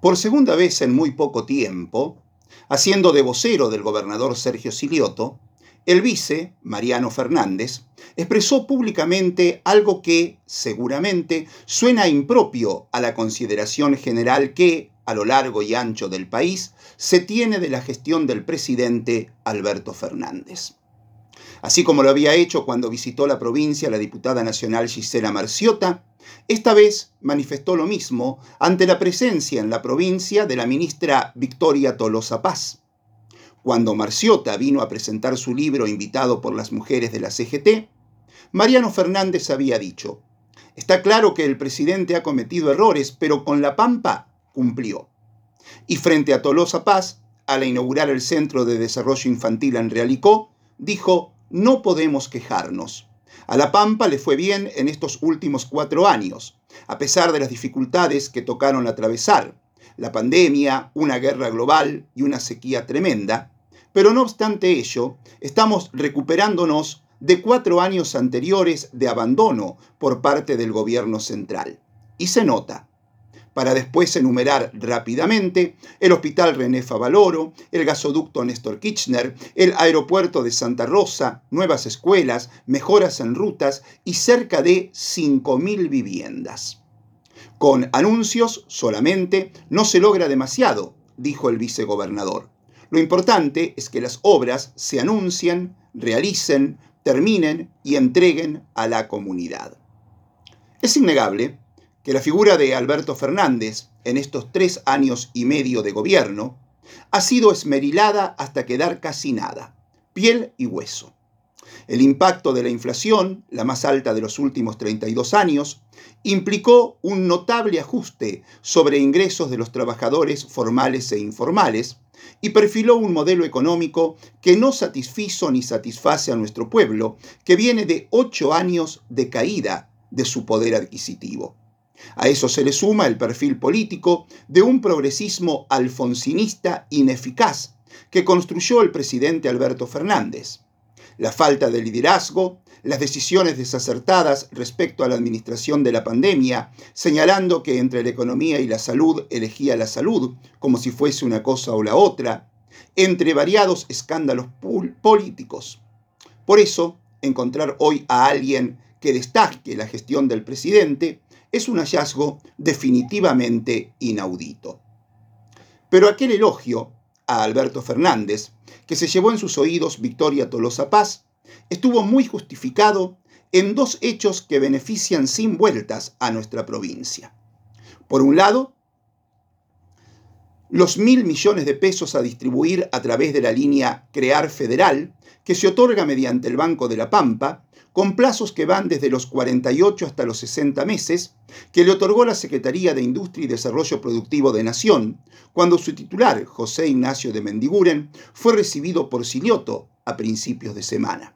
Por segunda vez en muy poco tiempo, haciendo de vocero del gobernador Sergio Silioto, el vice, Mariano Fernández, expresó públicamente algo que, seguramente, suena impropio a la consideración general que, a lo largo y ancho del país, se tiene de la gestión del presidente Alberto Fernández. Así como lo había hecho cuando visitó la provincia la diputada nacional Gisela Marciota, esta vez manifestó lo mismo ante la presencia en la provincia de la ministra Victoria Tolosa Paz. Cuando Marciota vino a presentar su libro invitado por las mujeres de la CGT, Mariano Fernández había dicho, está claro que el presidente ha cometido errores, pero con La Pampa cumplió. Y frente a Tolosa Paz, al inaugurar el Centro de Desarrollo Infantil en Realicó, dijo, no podemos quejarnos. A La Pampa le fue bien en estos últimos cuatro años, a pesar de las dificultades que tocaron atravesar, la pandemia, una guerra global y una sequía tremenda, pero no obstante ello, estamos recuperándonos de cuatro años anteriores de abandono por parte del gobierno central. Y se nota para después enumerar rápidamente el Hospital René Favaloro, el gasoducto Néstor Kirchner, el aeropuerto de Santa Rosa, nuevas escuelas, mejoras en rutas y cerca de 5.000 viviendas. Con anuncios solamente no se logra demasiado, dijo el vicegobernador. Lo importante es que las obras se anuncien, realicen, terminen y entreguen a la comunidad. Es innegable que la figura de Alberto Fernández en estos tres años y medio de gobierno ha sido esmerilada hasta quedar casi nada, piel y hueso. El impacto de la inflación, la más alta de los últimos 32 años, implicó un notable ajuste sobre ingresos de los trabajadores formales e informales y perfiló un modelo económico que no satisfizo ni satisface a nuestro pueblo, que viene de ocho años de caída de su poder adquisitivo. A eso se le suma el perfil político de un progresismo alfonsinista ineficaz que construyó el presidente Alberto Fernández. La falta de liderazgo, las decisiones desacertadas respecto a la administración de la pandemia, señalando que entre la economía y la salud elegía la salud como si fuese una cosa o la otra, entre variados escándalos políticos. Por eso, encontrar hoy a alguien que destaque la gestión del presidente es un hallazgo definitivamente inaudito. Pero aquel elogio a Alberto Fernández, que se llevó en sus oídos Victoria Tolosa Paz, estuvo muy justificado en dos hechos que benefician sin vueltas a nuestra provincia. Por un lado, los mil millones de pesos a distribuir a través de la línea Crear Federal, que se otorga mediante el Banco de la Pampa, con plazos que van desde los 48 hasta los 60 meses, que le otorgó la Secretaría de Industria y Desarrollo Productivo de Nación, cuando su titular, José Ignacio de Mendiguren, fue recibido por Silioto a principios de semana.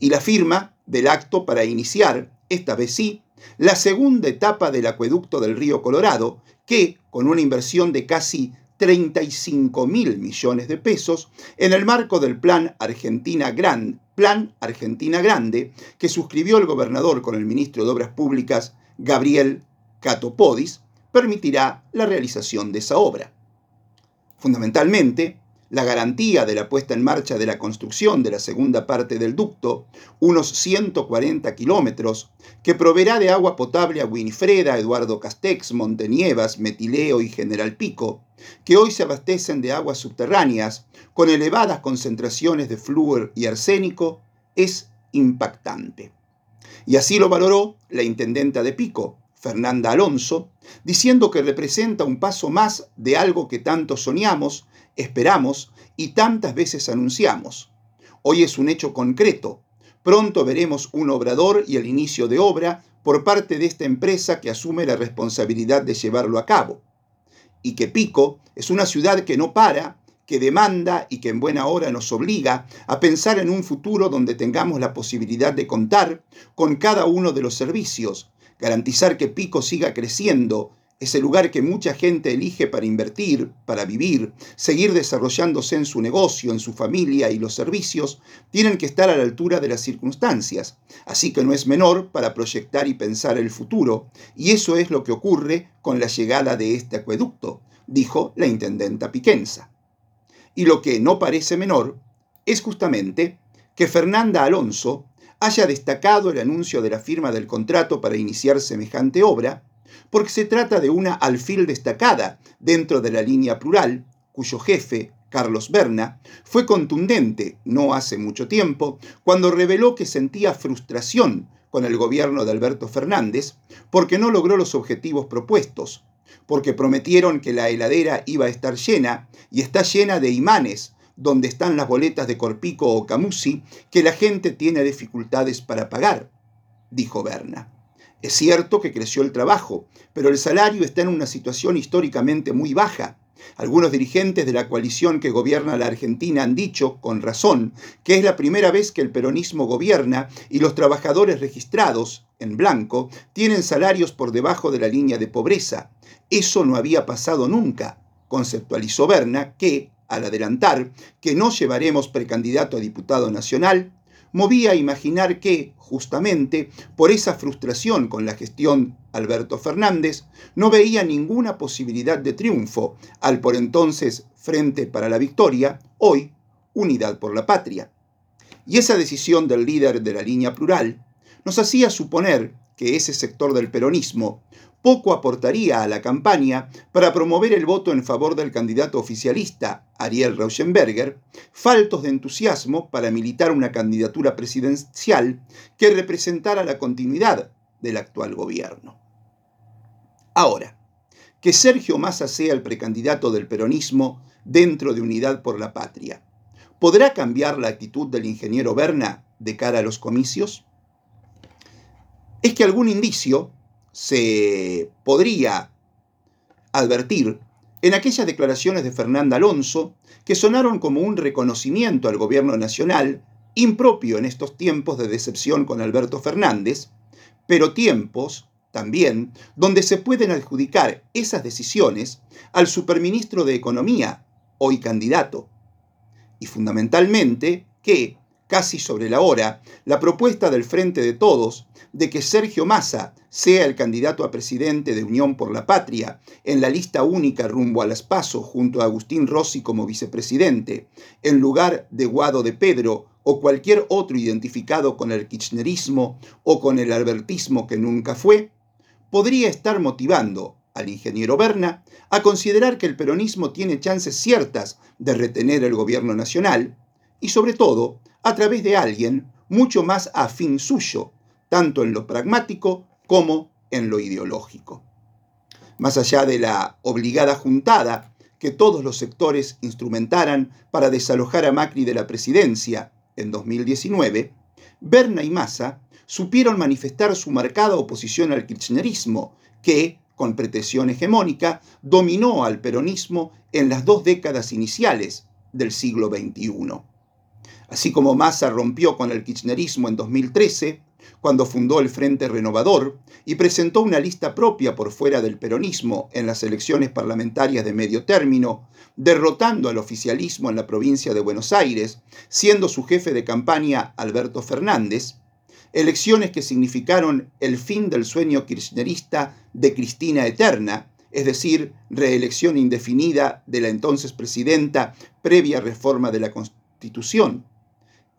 Y la firma del acto para iniciar, esta vez sí, la segunda etapa del acueducto del río Colorado, que, con una inversión de casi 35 mil millones de pesos en el marco del Plan Argentina Gran, Plan Argentina Grande, que suscribió el gobernador con el ministro de Obras Públicas, Gabriel Catopodis, permitirá la realización de esa obra. Fundamentalmente, la garantía de la puesta en marcha de la construcción de la segunda parte del ducto, unos 140 kilómetros, que proveerá de agua potable a Winifreda, Eduardo Castex, Montenievas, Metileo y General Pico, que hoy se abastecen de aguas subterráneas con elevadas concentraciones de flúor y arsénico, es impactante. Y así lo valoró la intendenta de Pico, Fernanda Alonso, diciendo que representa un paso más de algo que tanto soñamos esperamos y tantas veces anunciamos. Hoy es un hecho concreto. Pronto veremos un obrador y el inicio de obra por parte de esta empresa que asume la responsabilidad de llevarlo a cabo. Y que Pico es una ciudad que no para, que demanda y que en buena hora nos obliga a pensar en un futuro donde tengamos la posibilidad de contar con cada uno de los servicios, garantizar que Pico siga creciendo es el lugar que mucha gente elige para invertir, para vivir, seguir desarrollándose en su negocio, en su familia y los servicios, tienen que estar a la altura de las circunstancias. Así que no es menor para proyectar y pensar el futuro. Y eso es lo que ocurre con la llegada de este acueducto. dijo la intendenta Piquenza. Y lo que no parece menor es justamente que Fernanda Alonso haya destacado el anuncio de la firma del contrato para iniciar semejante obra, porque se trata de una alfil destacada dentro de la línea plural, cuyo jefe, Carlos Berna, fue contundente no hace mucho tiempo cuando reveló que sentía frustración con el gobierno de Alberto Fernández porque no logró los objetivos propuestos, porque prometieron que la heladera iba a estar llena y está llena de imanes donde están las boletas de Corpico o Camusi que la gente tiene dificultades para pagar, dijo Berna. Es cierto que creció el trabajo, pero el salario está en una situación históricamente muy baja. Algunos dirigentes de la coalición que gobierna la Argentina han dicho, con razón, que es la primera vez que el peronismo gobierna y los trabajadores registrados, en blanco, tienen salarios por debajo de la línea de pobreza. Eso no había pasado nunca, conceptualizó Berna, que, al adelantar que no llevaremos precandidato a diputado nacional, movía a imaginar que, justamente, por esa frustración con la gestión Alberto Fernández, no veía ninguna posibilidad de triunfo al por entonces Frente para la Victoria, hoy Unidad por la Patria. Y esa decisión del líder de la línea plural nos hacía suponer que ese sector del peronismo poco aportaría a la campaña para promover el voto en favor del candidato oficialista, Ariel Rauschenberger, faltos de entusiasmo para militar una candidatura presidencial que representara la continuidad del actual gobierno. Ahora, que Sergio Massa sea el precandidato del peronismo dentro de Unidad por la Patria, ¿podrá cambiar la actitud del ingeniero Berna de cara a los comicios? Es que algún indicio se podría advertir en aquellas declaraciones de Fernanda Alonso que sonaron como un reconocimiento al gobierno nacional, impropio en estos tiempos de decepción con Alberto Fernández, pero tiempos también donde se pueden adjudicar esas decisiones al superministro de Economía, hoy candidato, y fundamentalmente que, casi sobre la hora, la propuesta del Frente de Todos de que Sergio Massa sea el candidato a presidente de Unión por la Patria en la lista única rumbo a las PASO junto a Agustín Rossi como vicepresidente, en lugar de Guado de Pedro o cualquier otro identificado con el kirchnerismo o con el albertismo que nunca fue, podría estar motivando al ingeniero Berna a considerar que el peronismo tiene chances ciertas de retener el gobierno nacional y sobre todo a través de alguien mucho más afín suyo, tanto en lo pragmático como en lo ideológico. Más allá de la obligada juntada que todos los sectores instrumentaran para desalojar a Macri de la presidencia en 2019, Berna y Massa supieron manifestar su marcada oposición al kirchnerismo, que, con pretensión hegemónica, dominó al peronismo en las dos décadas iniciales del siglo XXI. Así como Massa rompió con el kirchnerismo en 2013, cuando fundó el Frente Renovador y presentó una lista propia por fuera del peronismo en las elecciones parlamentarias de medio término, derrotando al oficialismo en la provincia de Buenos Aires, siendo su jefe de campaña Alberto Fernández, elecciones que significaron el fin del sueño kirchnerista de Cristina Eterna, es decir, reelección indefinida de la entonces presidenta previa reforma de la Constitución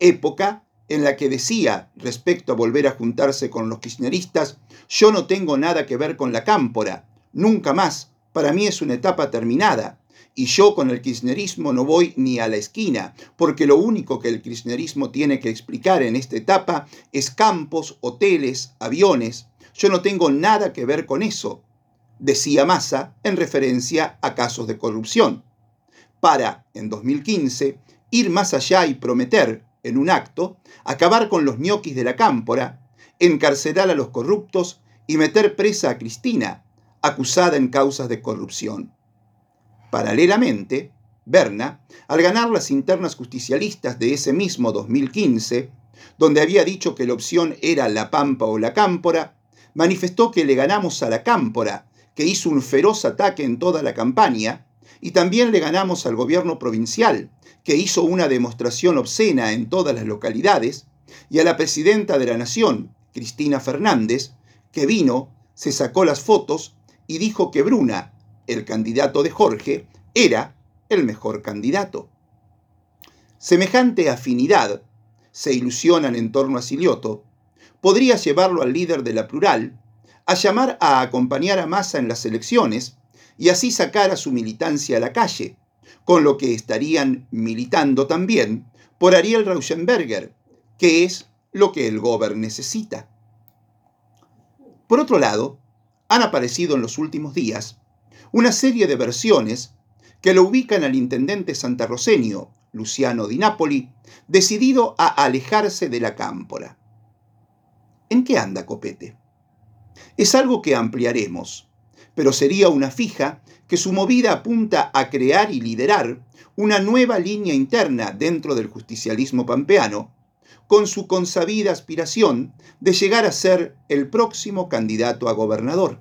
época en la que decía respecto a volver a juntarse con los kirchneristas, yo no tengo nada que ver con la cámpora, nunca más, para mí es una etapa terminada, y yo con el kirchnerismo no voy ni a la esquina, porque lo único que el kirchnerismo tiene que explicar en esta etapa es campos, hoteles, aviones, yo no tengo nada que ver con eso, decía Massa en referencia a casos de corrupción, para, en 2015, ir más allá y prometer en un acto, acabar con los ñoquis de la cámpora, encarcelar a los corruptos y meter presa a Cristina, acusada en causas de corrupción. Paralelamente, Berna, al ganar las internas justicialistas de ese mismo 2015, donde había dicho que la opción era la pampa o la cámpora, manifestó que le ganamos a la cámpora, que hizo un feroz ataque en toda la campaña, y también le ganamos al gobierno provincial, que hizo una demostración obscena en todas las localidades, y a la presidenta de la Nación, Cristina Fernández, que vino, se sacó las fotos y dijo que Bruna, el candidato de Jorge era el mejor candidato. Semejante afinidad, se ilusionan en torno a Silioto, podría llevarlo al líder de la plural a llamar a acompañar a Massa en las elecciones y así sacar a su militancia a la calle, con lo que estarían militando también por Ariel Rauschenberger, que es lo que el Gober necesita. Por otro lado, han aparecido en los últimos días una serie de versiones que lo ubican al intendente santarroseño, Luciano Di Napoli, decidido a alejarse de la cámpora. ¿En qué anda Copete? Es algo que ampliaremos, pero sería una fija que su movida apunta a crear y liderar una nueva línea interna dentro del justicialismo pampeano, con su consabida aspiración de llegar a ser el próximo candidato a gobernador.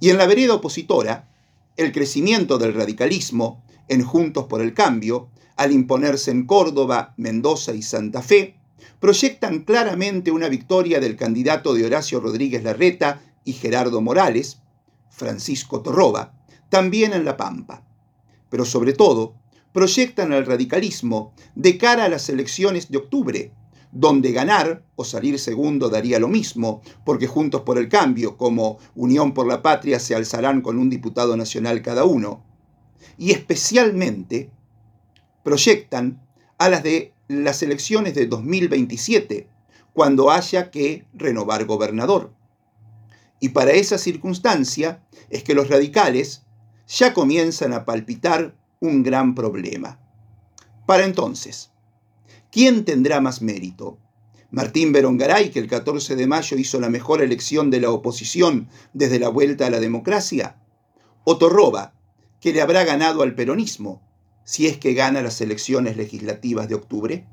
Y en la vereda opositora, el crecimiento del radicalismo en Juntos por el Cambio, al imponerse en Córdoba, Mendoza y Santa Fe, proyectan claramente una victoria del candidato de Horacio Rodríguez Larreta y Gerardo Morales, Francisco Torroba, también en La Pampa. Pero sobre todo, proyectan al radicalismo de cara a las elecciones de octubre, donde ganar o salir segundo daría lo mismo, porque Juntos por el Cambio como Unión por la Patria se alzarán con un diputado nacional cada uno, y especialmente proyectan a las de las elecciones de 2027, cuando haya que renovar gobernador. Y para esa circunstancia es que los radicales ya comienzan a palpitar un gran problema. Para entonces, ¿quién tendrá más mérito? Martín Berongaray, que el 14 de mayo hizo la mejor elección de la oposición desde la vuelta a la democracia, o Torroba, que le habrá ganado al peronismo, si es que gana las elecciones legislativas de octubre?